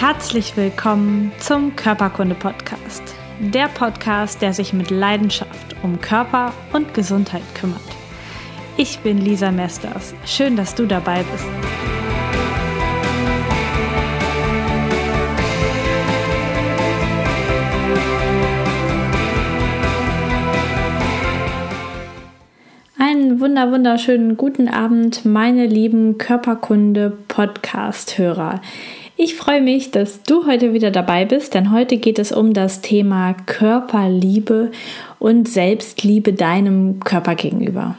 Herzlich willkommen zum Körperkunde-Podcast. Der Podcast, der sich mit Leidenschaft um Körper und Gesundheit kümmert. Ich bin Lisa Mesters. Schön, dass du dabei bist. Einen wunder wunderschönen guten Abend, meine lieben Körperkunde Podcast Hörer. Ich freue mich, dass du heute wieder dabei bist, denn heute geht es um das Thema Körperliebe und Selbstliebe deinem Körper gegenüber.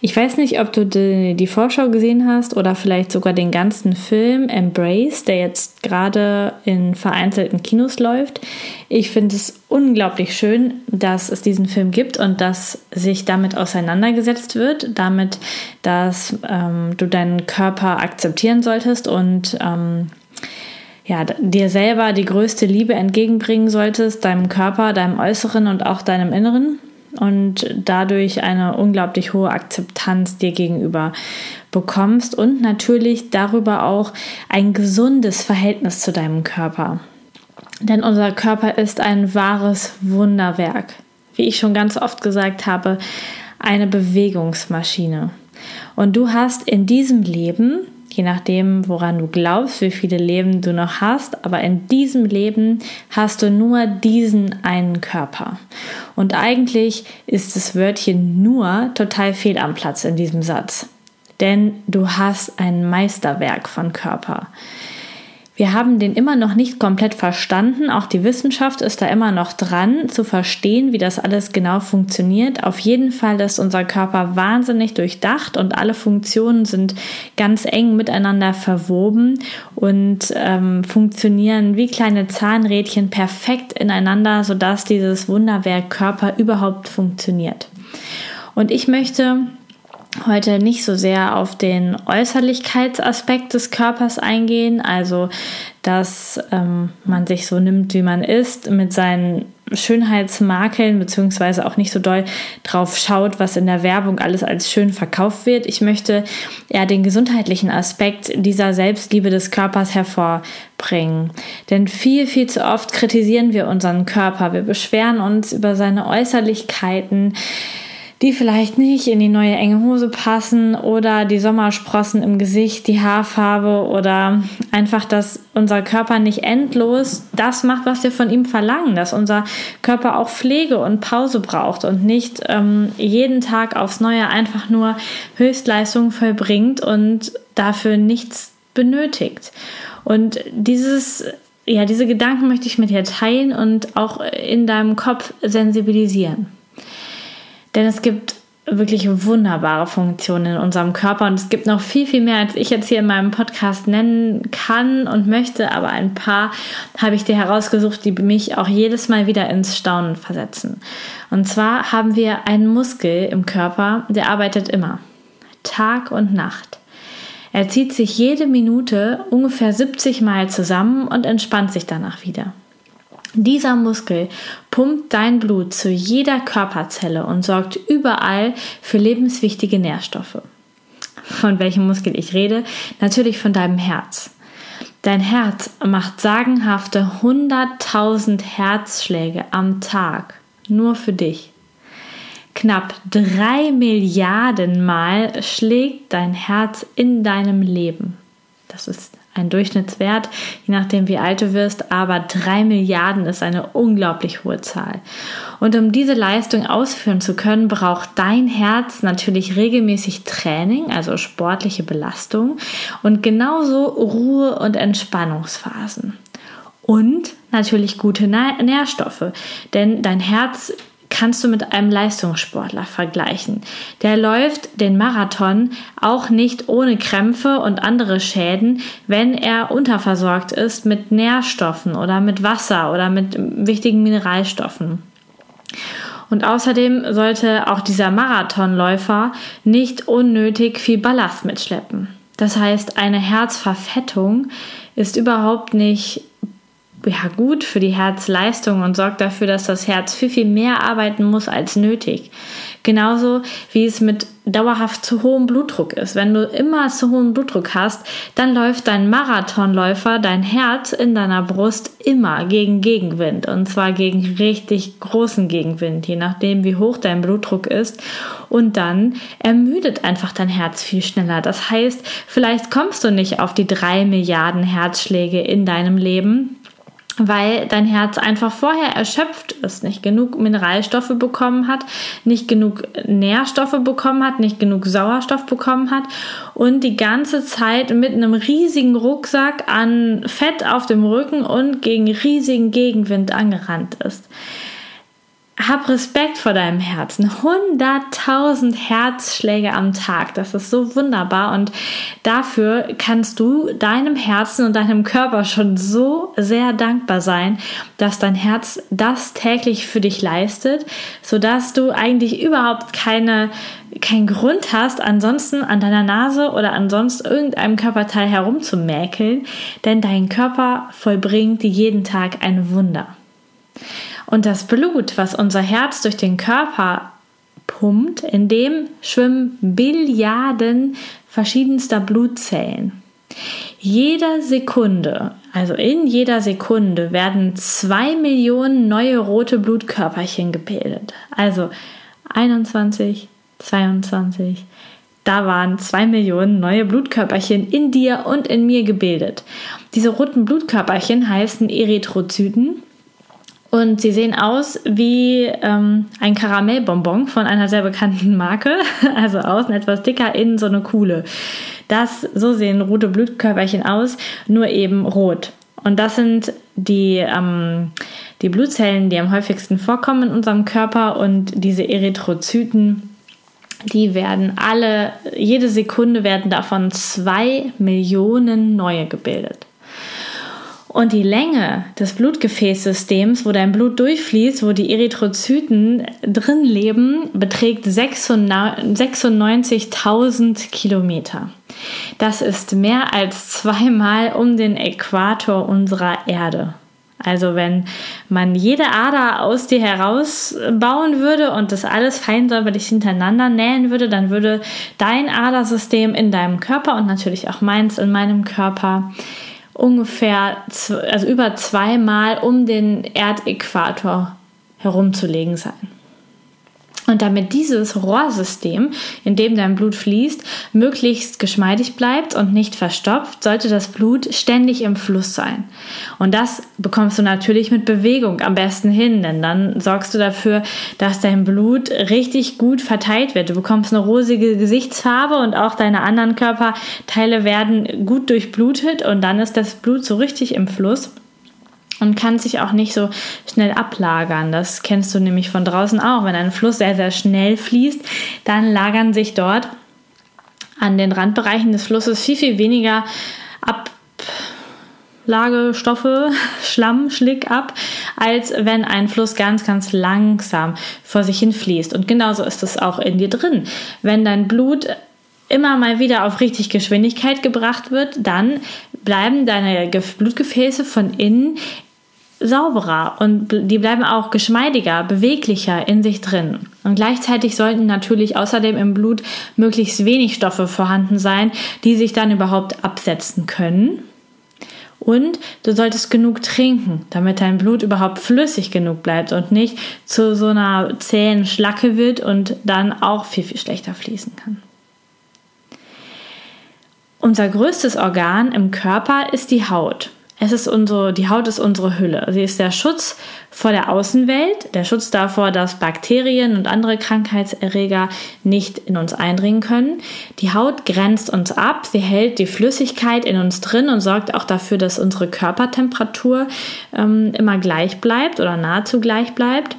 Ich weiß nicht, ob du die, Vorschau gesehen hast oder vielleicht sogar den ganzen Film Embrace, der jetzt gerade in vereinzelten Kinos läuft. Ich finde es unglaublich schön, dass es diesen Film gibt und dass sich damit auseinandergesetzt wird, damit, dass ähm, du deinen Körper akzeptieren solltest und ähm, ja, dir selber die größte Liebe entgegenbringen solltest, deinem Körper, deinem Äußeren und auch deinem Inneren und dadurch eine unglaublich hohe Akzeptanz dir gegenüber bekommst und natürlich darüber auch ein gesundes Verhältnis zu deinem Körper. Denn unser Körper ist ein wahres Wunderwerk. Wie ich schon ganz oft gesagt habe, eine Bewegungsmaschine. Und du hast in diesem Leben je nachdem, woran du glaubst, wie viele Leben du noch hast. Aber in diesem Leben hast du nur diesen einen Körper. Und eigentlich ist das Wörtchen nur total fehl am Platz in diesem Satz. Denn du hast ein Meisterwerk von Körper. Wir haben den immer noch nicht komplett verstanden. Auch die Wissenschaft ist da immer noch dran, zu verstehen, wie das alles genau funktioniert. Auf jeden Fall ist unser Körper wahnsinnig durchdacht und alle Funktionen sind ganz eng miteinander verwoben und ähm, funktionieren wie kleine Zahnrädchen perfekt ineinander, sodass dieses Wunderwerk Körper überhaupt funktioniert. Und ich möchte heute nicht so sehr auf den Äußerlichkeitsaspekt des Körpers eingehen, also dass ähm, man sich so nimmt, wie man ist, mit seinen Schönheitsmakeln, beziehungsweise auch nicht so doll drauf schaut, was in der Werbung alles als schön verkauft wird. Ich möchte eher den gesundheitlichen Aspekt dieser Selbstliebe des Körpers hervorbringen. Denn viel, viel zu oft kritisieren wir unseren Körper. Wir beschweren uns über seine Äußerlichkeiten die vielleicht nicht in die neue enge Hose passen oder die Sommersprossen im Gesicht, die Haarfarbe oder einfach, dass unser Körper nicht endlos das macht, was wir von ihm verlangen, dass unser Körper auch Pflege und Pause braucht und nicht ähm, jeden Tag aufs Neue einfach nur Höchstleistungen vollbringt und dafür nichts benötigt. Und dieses ja, diese Gedanken möchte ich mit dir teilen und auch in deinem Kopf sensibilisieren. Denn es gibt wirklich wunderbare Funktionen in unserem Körper und es gibt noch viel, viel mehr, als ich jetzt hier in meinem Podcast nennen kann und möchte, aber ein paar habe ich dir herausgesucht, die mich auch jedes Mal wieder ins Staunen versetzen. Und zwar haben wir einen Muskel im Körper, der arbeitet immer, Tag und Nacht. Er zieht sich jede Minute ungefähr 70 Mal zusammen und entspannt sich danach wieder. Dieser Muskel pumpt dein Blut zu jeder Körperzelle und sorgt überall für lebenswichtige Nährstoffe. Von welchem Muskel ich rede? Natürlich von deinem Herz. Dein Herz macht sagenhafte 100.000 Herzschläge am Tag. Nur für dich. Knapp drei Milliarden Mal schlägt dein Herz in deinem Leben. Das ist ein Durchschnittswert, je nachdem wie alt du wirst, aber drei Milliarden ist eine unglaublich hohe Zahl. Und um diese Leistung ausführen zu können, braucht dein Herz natürlich regelmäßig Training, also sportliche Belastung und genauso Ruhe und Entspannungsphasen. Und natürlich gute Nährstoffe, denn dein Herz kannst du mit einem Leistungssportler vergleichen. Der läuft den Marathon auch nicht ohne Krämpfe und andere Schäden, wenn er unterversorgt ist mit Nährstoffen oder mit Wasser oder mit wichtigen Mineralstoffen. Und außerdem sollte auch dieser Marathonläufer nicht unnötig viel Ballast mitschleppen. Das heißt, eine Herzverfettung ist überhaupt nicht ja, gut für die Herzleistung und sorgt dafür, dass das Herz viel, viel mehr arbeiten muss als nötig. Genauso wie es mit dauerhaft zu hohem Blutdruck ist. Wenn du immer zu hohen Blutdruck hast, dann läuft dein Marathonläufer, dein Herz in deiner Brust immer gegen Gegenwind. Und zwar gegen richtig großen Gegenwind, je nachdem, wie hoch dein Blutdruck ist. Und dann ermüdet einfach dein Herz viel schneller. Das heißt, vielleicht kommst du nicht auf die drei Milliarden Herzschläge in deinem Leben, weil dein Herz einfach vorher erschöpft ist, nicht genug Mineralstoffe bekommen hat, nicht genug Nährstoffe bekommen hat, nicht genug Sauerstoff bekommen hat und die ganze Zeit mit einem riesigen Rucksack an Fett auf dem Rücken und gegen riesigen Gegenwind angerannt ist hab Respekt vor deinem Herzen. 100.000 Herzschläge am Tag. Das ist so wunderbar. Und dafür kannst du deinem Herzen und deinem Körper schon so sehr dankbar sein, dass dein Herz das täglich für dich leistet, sodass du eigentlich überhaupt keine, keinen Grund hast, ansonsten an deiner Nase oder ansonsten irgendeinem Körperteil herumzumäkeln, denn dein Körper vollbringt jeden Tag ein Wunder. Und das Blut, was unser Herz durch den Körper pumpt, in dem schwimmen Billiarden verschiedenster Blutzellen. Jede Sekunde, also in jeder Sekunde, werden zwei Millionen neue rote Blutkörperchen gebildet. Also 21, 22, da waren zwei Millionen neue Blutkörperchen in dir und in mir gebildet. Diese roten Blutkörperchen heißen Erythrozyten und sie sehen aus wie ähm, ein Karamellbonbon von einer sehr bekannten Marke. Also außen etwas dicker, innen so eine Kuhle. Das, so sehen rote Blutkörperchen aus, nur eben rot. Und das sind die, ähm, die Blutzellen, die am häufigsten vorkommen in unserem Körper. Und diese Erythrozyten, die werden alle, jede Sekunde werden davon zwei Millionen neue gebildet. Und die Länge des Blutgefäßsystems, wo dein Blut durchfließt, wo die Erythrozyten drin leben, beträgt 96.000 Kilometer. Das ist mehr als zweimal um den Äquator unserer Erde. Also wenn man jede Ader aus dir herausbauen würde und das alles fein säuberlich hintereinander nähen würde, dann würde dein Adersystem in deinem Körper und natürlich auch meins in meinem Körper ungefähr, also über zweimal um den Erdäquator herumzulegen sein. Und damit dieses Rohrsystem, in dem dein Blut fließt, möglichst geschmeidig bleibt und nicht verstopft, sollte das Blut ständig im Fluss sein. Und das bekommst du natürlich mit Bewegung am besten hin, denn dann sorgst du dafür, dass dein Blut richtig gut verteilt wird. Du bekommst eine rosige Gesichtsfarbe und auch deine anderen Körperteile werden gut durchblutet und dann ist das Blut so richtig im Fluss und kann sich auch nicht so schnell ablagern. Das kennst du nämlich von draußen auch. Wenn ein Fluss sehr, sehr schnell fließt, dann lagern sich dort an den Randbereichen des Flusses viel, viel weniger Ablagestoffe, Schlamm, Schlick ab, als wenn ein Fluss ganz, ganz langsam vor sich hin fließt. Und genauso ist es auch in dir drin. Wenn dein Blut immer mal wieder auf richtig Geschwindigkeit gebracht wird, dann bleiben deine Blutgefäße von innen sauberer und die bleiben auch geschmeidiger, beweglicher in sich drin. Und gleichzeitig sollten natürlich außerdem im Blut möglichst wenig Stoffe vorhanden sein, die sich dann überhaupt absetzen können. Und du solltest genug trinken, damit dein Blut überhaupt flüssig genug bleibt und nicht zu so einer zähen Schlacke wird und dann auch viel, viel schlechter fließen kann. Unser größtes Organ im Körper ist die Haut. Es ist unsere, die Haut ist unsere Hülle. Sie ist der Schutz vor der Außenwelt, der Schutz davor, dass Bakterien und andere Krankheitserreger nicht in uns eindringen können. Die Haut grenzt uns ab, sie hält die Flüssigkeit in uns drin und sorgt auch dafür, dass unsere Körpertemperatur ähm, immer gleich bleibt oder nahezu gleich bleibt.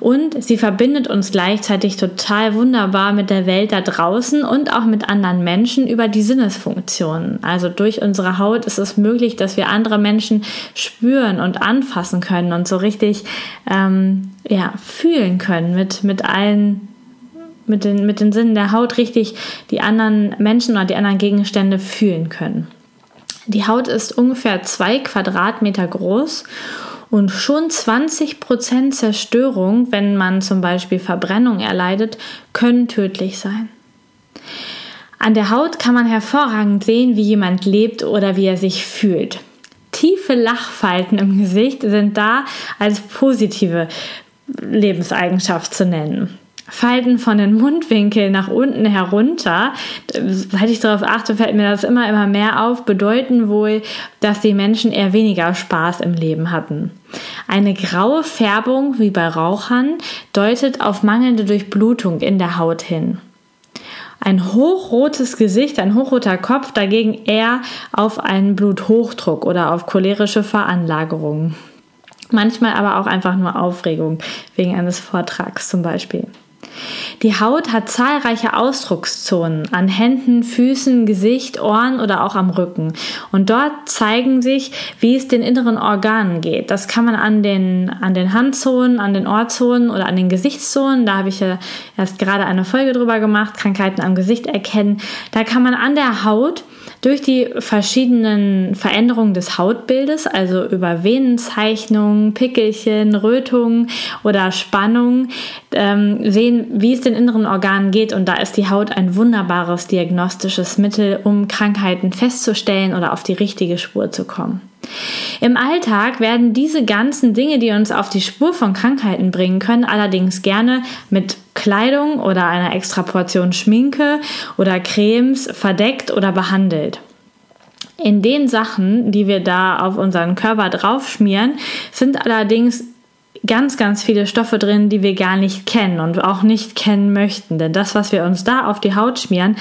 Und sie verbindet uns gleichzeitig total wunderbar mit der Welt da draußen und auch mit anderen Menschen über die Sinnesfunktionen. Also durch unsere Haut ist es möglich, dass wir andere Menschen spüren und anfassen können und so richtig ähm, ja, fühlen können mit, mit allen mit den, mit den Sinnen der Haut richtig die anderen Menschen oder die anderen Gegenstände fühlen können. Die Haut ist ungefähr zwei Quadratmeter groß und schon 20% Zerstörung, wenn man zum Beispiel Verbrennung erleidet, können tödlich sein. An der Haut kann man hervorragend sehen, wie jemand lebt oder wie er sich fühlt. Tiefe Lachfalten im Gesicht sind da als positive Lebenseigenschaft zu nennen. Falten von den Mundwinkeln nach unten herunter, seit ich darauf achte, fällt mir das immer, immer mehr auf, bedeuten wohl, dass die Menschen eher weniger Spaß im Leben hatten. Eine graue Färbung, wie bei Rauchern, deutet auf mangelnde Durchblutung in der Haut hin. Ein hochrotes Gesicht, ein hochroter Kopf dagegen eher auf einen Bluthochdruck oder auf cholerische Veranlagerungen. Manchmal aber auch einfach nur Aufregung wegen eines Vortrags zum Beispiel. Die Haut hat zahlreiche Ausdruckszonen an Händen, Füßen, Gesicht, Ohren oder auch am Rücken. Und dort zeigen sich, wie es den inneren Organen geht. Das kann man an den, an den Handzonen, an den Ohrzonen oder an den Gesichtszonen, da habe ich ja erst gerade eine Folge drüber gemacht, Krankheiten am Gesicht erkennen. Da kann man an der Haut durch die verschiedenen Veränderungen des Hautbildes, also über Venenzeichnungen, Pickelchen, Rötungen oder Spannungen, ähm, sehen, wie es den inneren Organen geht. Und da ist die Haut ein wunderbares diagnostisches Mittel, um Krankheiten festzustellen oder auf die richtige Spur zu kommen. Im Alltag werden diese ganzen Dinge, die uns auf die Spur von Krankheiten bringen können, allerdings gerne mit Kleidung oder einer extra Portion Schminke oder Cremes verdeckt oder behandelt. In den Sachen, die wir da auf unseren Körper draufschmieren, sind allerdings ganz, ganz viele Stoffe drin, die wir gar nicht kennen und auch nicht kennen möchten. Denn das, was wir uns da auf die Haut schmieren,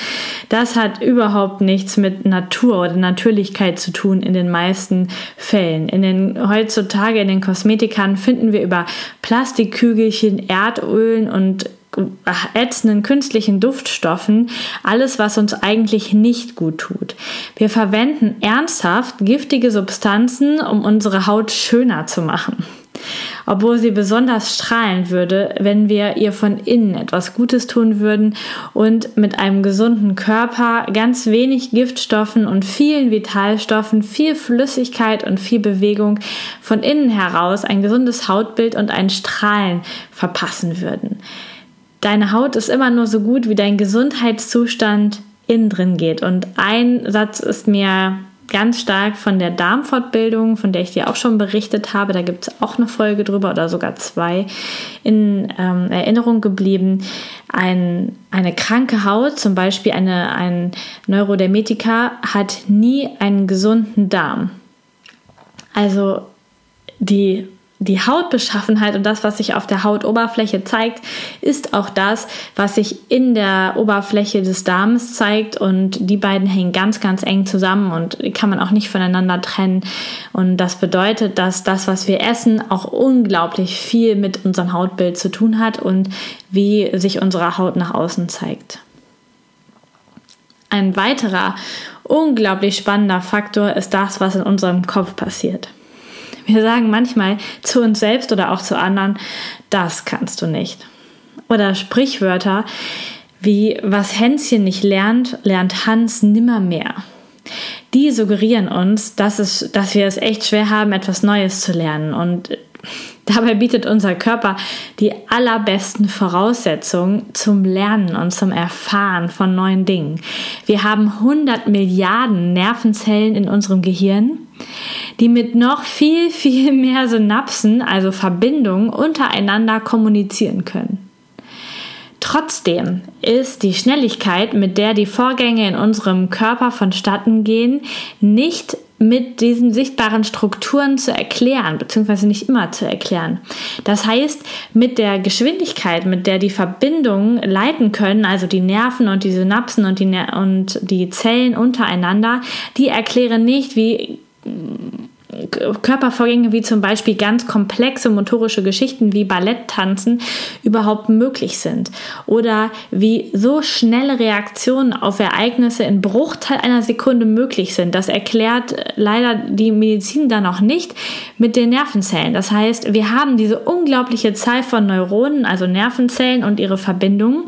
das hat überhaupt nichts mit Natur oder Natürlichkeit zu tun in den meisten Fällen. In den heutzutage in den Kosmetikern finden wir über Plastikkügelchen, Erdölen und ätzenden künstlichen Duftstoffen alles, was uns eigentlich nicht gut tut. Wir verwenden ernsthaft giftige Substanzen, um unsere Haut schöner zu machen obwohl sie besonders strahlen würde, wenn wir ihr von innen etwas Gutes tun würden und mit einem gesunden Körper, ganz wenig Giftstoffen und vielen Vitalstoffen, viel Flüssigkeit und viel Bewegung von innen heraus ein gesundes Hautbild und ein Strahlen verpassen würden. Deine Haut ist immer nur so gut, wie dein Gesundheitszustand innen drin geht. Und ein Satz ist mir ganz stark von der Darmfortbildung, von der ich dir auch schon berichtet habe, da gibt es auch eine Folge drüber oder sogar zwei, in ähm, Erinnerung geblieben. Ein, eine kranke Haut, zum Beispiel eine, ein Neurodermetiker, hat nie einen gesunden Darm. Also die die Hautbeschaffenheit und das, was sich auf der Hautoberfläche zeigt, ist auch das, was sich in der Oberfläche des Darms zeigt und die beiden hängen ganz, ganz eng zusammen und kann man auch nicht voneinander trennen. Und das bedeutet, dass das, was wir essen, auch unglaublich viel mit unserem Hautbild zu tun hat und wie sich unsere Haut nach außen zeigt. Ein weiterer unglaublich spannender Faktor ist das, was in unserem Kopf passiert. Wir sagen manchmal zu uns selbst oder auch zu anderen, das kannst du nicht. Oder Sprichwörter wie was Hänschen nicht lernt, lernt Hans nimmer mehr. Die suggerieren uns, dass, es, dass wir es echt schwer haben, etwas Neues zu lernen. Und dabei bietet unser Körper die allerbesten Voraussetzungen zum Lernen und zum Erfahren von neuen Dingen. Wir haben 100 Milliarden Nervenzellen in unserem Gehirn die mit noch viel, viel mehr Synapsen, also Verbindungen, untereinander kommunizieren können. Trotzdem ist die Schnelligkeit, mit der die Vorgänge in unserem Körper vonstatten gehen, nicht mit diesen sichtbaren Strukturen zu erklären, beziehungsweise nicht immer zu erklären. Das heißt, mit der Geschwindigkeit, mit der die Verbindungen leiten können, also die Nerven und die Synapsen und die, und die Zellen untereinander, die erklären nicht, wie Körpervorgänge wie zum Beispiel ganz komplexe motorische Geschichten wie Balletttanzen überhaupt möglich sind oder wie so schnelle Reaktionen auf Ereignisse in Bruchteil einer Sekunde möglich sind. Das erklärt leider die Medizin dann noch nicht mit den Nervenzellen. Das heißt, wir haben diese unglaubliche Zahl von Neuronen, also Nervenzellen und ihre Verbindungen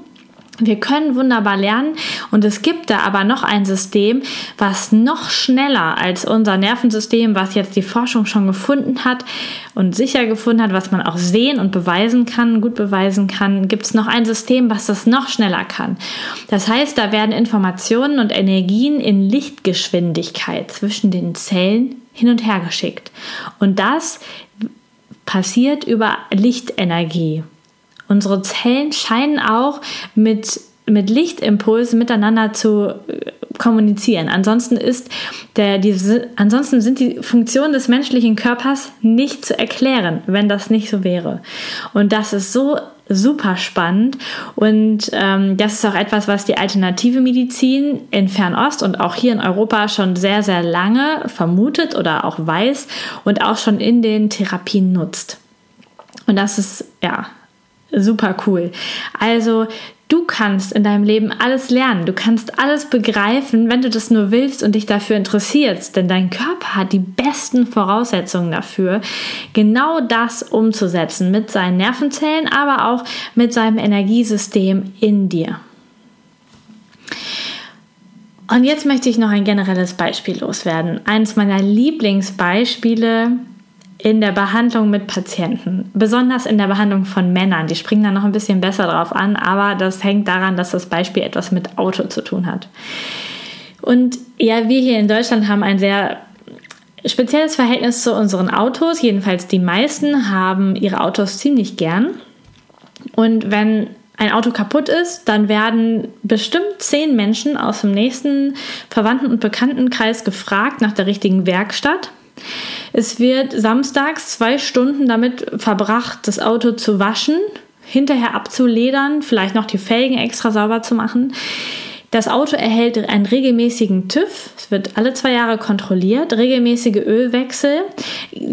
Wir können wunderbar lernen und es gibt da aber noch ein System, was noch schneller als unser Nervensystem, was jetzt die Forschung schon gefunden hat und sicher gefunden hat, was man auch sehen und beweisen kann, gut beweisen kann, gibt es noch ein System, was das noch schneller kann. Das heißt, da werden Informationen und Energien in Lichtgeschwindigkeit zwischen den Zellen hin und her geschickt. Und das passiert über Lichtenergie. Unsere Zellen scheinen auch mit, mit Lichtimpulsen miteinander zu äh, kommunizieren. Ansonsten ist der, diese, ansonsten sind die Funktionen des menschlichen Körpers nicht zu erklären, wenn das nicht so wäre. Und das ist so super spannend und ähm, das ist auch etwas, was die alternative Medizin in Fernost und auch hier in Europa schon sehr, sehr lange vermutet oder auch weiß und auch schon in den Therapien nutzt. Und das ist ja super cool. Also du kannst in deinem Leben alles lernen, du kannst alles begreifen, wenn du das nur willst und dich dafür interessierst, denn dein Körper hat die besten Voraussetzungen dafür, genau das umzusetzen mit seinen Nervenzellen, aber auch mit seinem Energiesystem in dir. Und jetzt möchte ich noch ein generelles Beispiel loswerden. Eines meiner Lieblingsbeispiele in der Behandlung mit Patienten, besonders in der Behandlung von Männern. Die springen da noch ein bisschen besser drauf an, aber das hängt daran, dass das Beispiel etwas mit Auto zu tun hat. Und ja, wir hier in Deutschland haben ein sehr spezielles Verhältnis zu unseren Autos. Jedenfalls die meisten haben ihre Autos ziemlich gern. Und wenn ein Auto kaputt ist, dann werden bestimmt zehn Menschen aus dem nächsten Verwandten- und Bekanntenkreis gefragt nach der richtigen Werkstatt. Es wird samstags zwei Stunden damit verbracht, das Auto zu waschen, hinterher abzuledern, vielleicht noch die Felgen extra sauber zu machen. Das Auto erhält einen regelmäßigen TÜV, es wird alle zwei Jahre kontrolliert, regelmäßige Ölwechsel,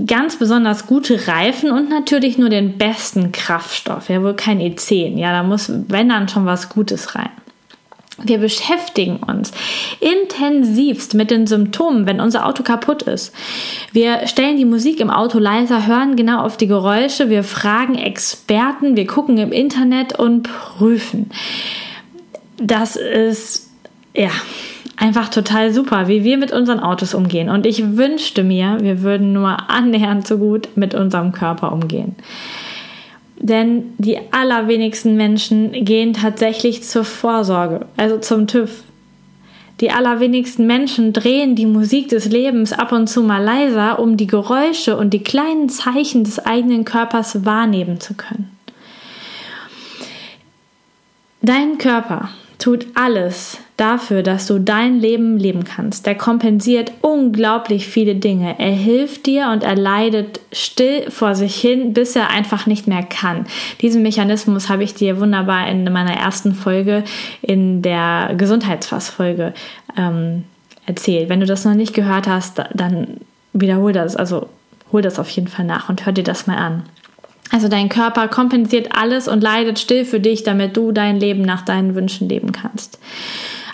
ganz besonders gute Reifen und natürlich nur den besten Kraftstoff, ja wohl kein E10, ja da muss, wenn dann schon was Gutes rein. Wir beschäftigen uns intensivst mit den Symptomen, wenn unser Auto kaputt ist. Wir stellen die Musik im Auto leiser, hören genau auf die Geräusche, wir fragen Experten, wir gucken im Internet und prüfen. Das ist, ja, einfach total super, wie wir mit unseren Autos umgehen. Und ich wünschte mir, wir würden nur annähernd so gut mit unserem Körper umgehen. Denn die allerwenigsten Menschen gehen tatsächlich zur Vorsorge, also zum TÜV. Die allerwenigsten Menschen drehen die Musik des Lebens ab und zu mal leiser, um die Geräusche und die kleinen Zeichen des eigenen Körpers wahrnehmen zu können. Dein Körper tut alles dafür, dass du dein Leben leben kannst. Der kompensiert unglaublich viele Dinge. Er hilft dir und er leidet still vor sich hin, bis er einfach nicht mehr kann. Diesen Mechanismus habe ich dir wunderbar in meiner ersten Folge, in der Gesundheitsfassfolge ähm, erzählt. Wenn du das noch nicht gehört hast, dann wiederhol das. Also hol das auf jeden Fall nach und hör dir das mal an. Also dein Körper kompensiert alles und leidet still für dich, damit du dein Leben nach deinen Wünschen leben kannst.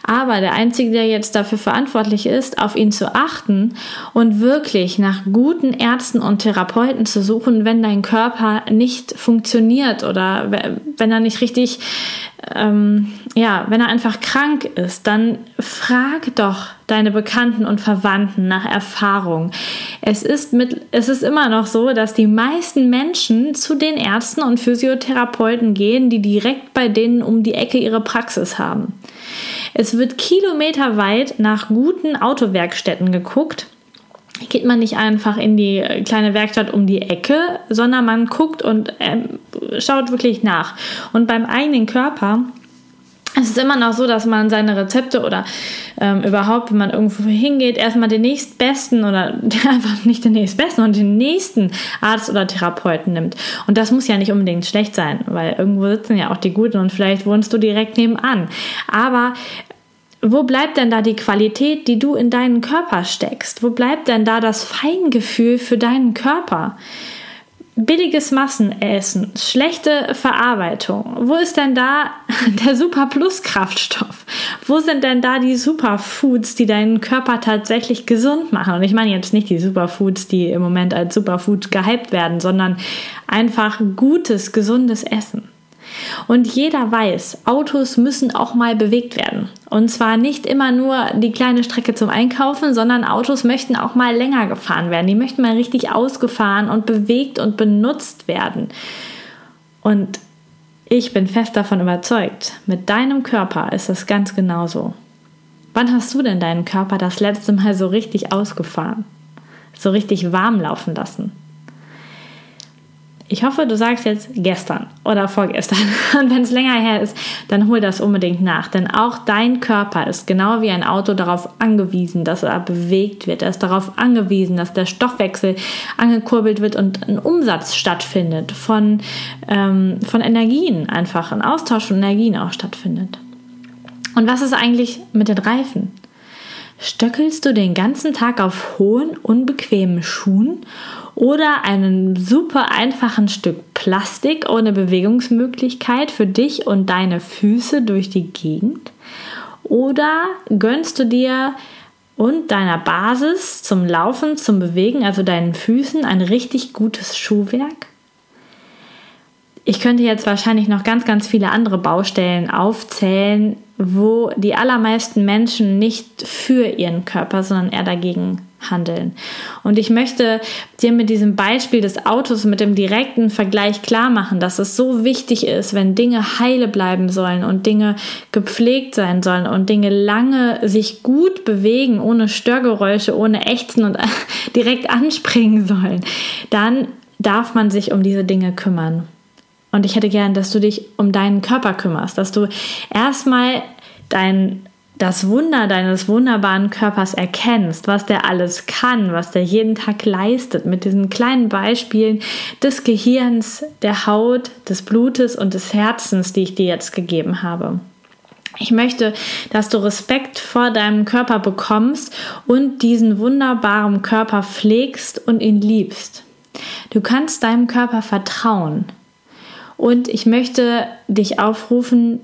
Aber der Einzige, der jetzt dafür verantwortlich ist, auf ihn zu achten und wirklich nach guten Ärzten und Therapeuten zu suchen, wenn dein Körper nicht funktioniert oder wenn er nicht richtig, ähm, ja, wenn er einfach krank ist, dann frag doch deine Bekannten und Verwandten nach Erfahrung. Es ist, mit, es ist immer noch so, dass die meisten Menschen zu den Ärzten und Physiotherapeuten gehen, die direkt bei denen um die Ecke ihre Praxis haben. Es wird kilometerweit nach guten Autowerkstätten geguckt. Geht man nicht einfach in die kleine Werkstatt um die Ecke, sondern man guckt und ähm, schaut wirklich nach. Und beim eigenen Körper es ist immer noch so, dass man seine Rezepte oder ähm, überhaupt, wenn man irgendwo hingeht, erstmal den nächstbesten oder einfach nicht den nächstbesten, sondern den nächsten Arzt oder Therapeuten nimmt. Und das muss ja nicht unbedingt schlecht sein, weil irgendwo sitzen ja auch die Guten und vielleicht wohnst du direkt nebenan. Aber wo bleibt denn da die Qualität, die du in deinen Körper steckst? Wo bleibt denn da das Feingefühl für deinen Körper? Billiges Massenessen, schlechte Verarbeitung. Wo ist denn da der Super Plus Kraftstoff? Wo sind denn da die Superfoods, die deinen Körper tatsächlich gesund machen? Und ich meine jetzt nicht die Superfoods, die im Moment als Superfood gehypt werden, sondern einfach gutes, gesundes Essen. Und jeder weiß, Autos müssen auch mal bewegt werden. Und zwar nicht immer nur die kleine Strecke zum Einkaufen, sondern Autos möchten auch mal länger gefahren werden. Die möchten mal richtig ausgefahren und bewegt und benutzt werden. Und ich bin fest davon überzeugt, mit deinem Körper ist das ganz genauso. Wann hast du denn deinen Körper das letzte Mal so richtig ausgefahren? So richtig warm laufen lassen? Ich hoffe, du sagst jetzt gestern oder vorgestern. Und wenn es länger her ist, dann hol das unbedingt nach. Denn auch dein Körper ist genau wie ein Auto darauf angewiesen, dass er bewegt wird. Er ist darauf angewiesen, dass der Stoffwechsel angekurbelt wird und ein Umsatz stattfindet von, ähm, von Energien, einfach ein Austausch von Energien auch stattfindet. Und was ist eigentlich mit den Reifen? Stöckelst du den ganzen Tag auf hohen, unbequemen Schuhen oder einem super einfachen Stück Plastik ohne Bewegungsmöglichkeit für dich und deine Füße durch die Gegend? Oder gönnst du dir und deiner Basis zum Laufen, zum Bewegen, also deinen Füßen, ein richtig gutes Schuhwerk? Ich könnte jetzt wahrscheinlich noch ganz, ganz viele andere Baustellen aufzählen, wo die allermeisten Menschen nicht für ihren Körper, sondern eher dagegen handeln. Und ich möchte dir mit diesem Beispiel des Autos, mit dem direkten Vergleich klar machen, dass es so wichtig ist, wenn Dinge heile bleiben sollen und Dinge gepflegt sein sollen und Dinge lange sich gut bewegen, ohne Störgeräusche, ohne Ächzen und direkt anspringen sollen, dann darf man sich um diese Dinge kümmern. Und ich hätte gern, dass du dich um deinen Körper kümmerst, dass du erstmal dein das Wunder deines wunderbaren Körpers erkennst, was der alles kann, was der jeden Tag leistet, mit diesen kleinen Beispielen des Gehirns, der Haut, des Blutes und des Herzens, die ich dir jetzt gegeben habe. Ich möchte, dass du Respekt vor deinem Körper bekommst und diesen wunderbaren Körper pflegst und ihn liebst. Du kannst deinem Körper vertrauen. Und ich möchte dich aufrufen,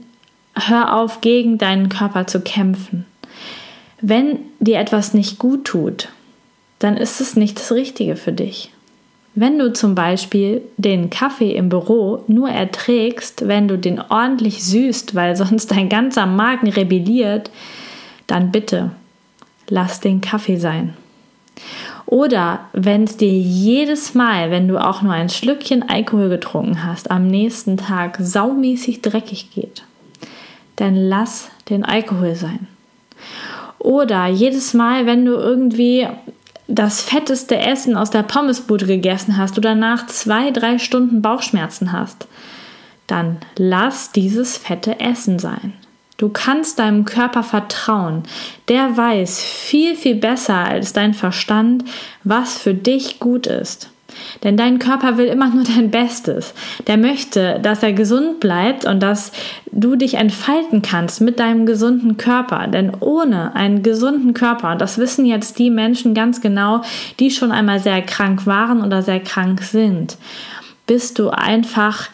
hör auf, gegen deinen Körper zu kämpfen. Wenn dir etwas nicht gut tut, dann ist es nicht das Richtige für dich. Wenn du zum Beispiel den Kaffee im Büro nur erträgst, wenn du den ordentlich süßt, weil sonst dein ganzer Magen rebelliert, dann bitte lass den Kaffee sein. Oder wenn es dir jedes Mal, wenn du auch nur ein Schlückchen Alkohol getrunken hast, am nächsten Tag saumäßig dreckig geht, dann lass den Alkohol sein. Oder jedes Mal, wenn du irgendwie das fetteste Essen aus der Pommesbude gegessen hast du danach zwei, drei Stunden Bauchschmerzen hast, dann lass dieses fette Essen sein. Du kannst deinem Körper vertrauen. Der weiß viel, viel besser als dein Verstand, was für dich gut ist. Denn dein Körper will immer nur dein Bestes. Der möchte, dass er gesund bleibt und dass du dich entfalten kannst mit deinem gesunden Körper. Denn ohne einen gesunden Körper, und das wissen jetzt die Menschen ganz genau, die schon einmal sehr krank waren oder sehr krank sind, bist du einfach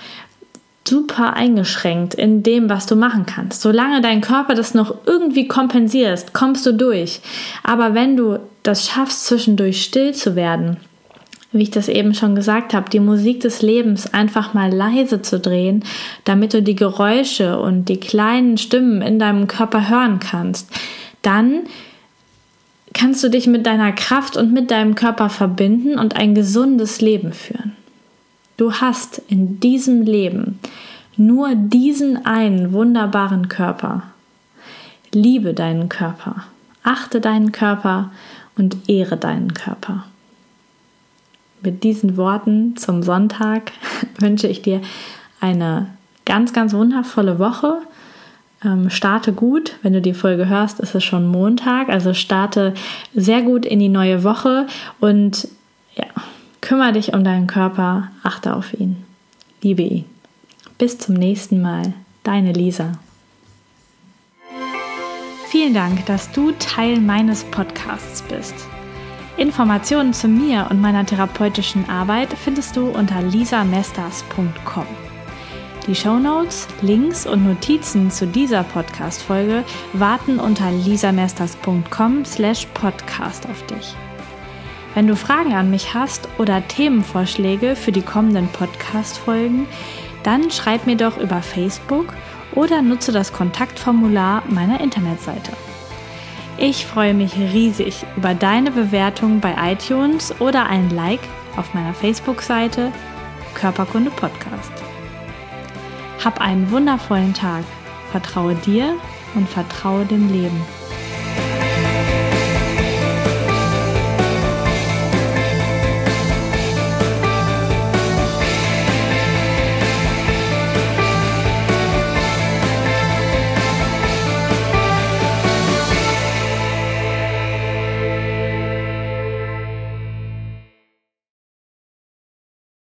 super eingeschränkt in dem, was du machen kannst. Solange dein Körper das noch irgendwie kompensierst, kommst du durch. Aber wenn du das schaffst, zwischendurch still zu werden, wie ich das eben schon gesagt habe, die Musik des Lebens einfach mal leise zu drehen, damit du die Geräusche und die kleinen Stimmen in deinem Körper hören kannst, dann kannst du dich mit deiner Kraft und mit deinem Körper verbinden und ein gesundes Leben führen. Du hast in diesem Leben nur diesen einen wunderbaren Körper. Liebe deinen Körper, achte deinen Körper und ehre deinen Körper. Mit diesen Worten zum Sonntag wünsche ich dir eine ganz, ganz wundervolle Woche. Ähm, starte gut. Wenn du die Folge hörst, ist es schon Montag. Also starte sehr gut in die neue Woche und ja, kümmere dich um deinen Körper, achte auf ihn. Liebe ihn. Bis zum nächsten Mal. Deine Lisa. Vielen Dank, dass du Teil meines Podcasts bist. Informationen zu mir und meiner therapeutischen Arbeit findest du unter lisamesters.com. Die Shownotes, Links und Notizen zu dieser Podcast-Folge warten unter lisamesters.com slash podcast auf dich. Wenn du Fragen an mich hast oder Themenvorschläge für die kommenden Podcast-Folgen, Dann schreib mir doch über Facebook oder nutze das Kontaktformular meiner Internetseite. Ich freue mich riesig über deine Bewertung bei iTunes oder ein Like auf meiner Facebook-Seite Körperkunde Podcast. Hab einen wundervollen Tag. Vertraue dir und vertraue dem Leben.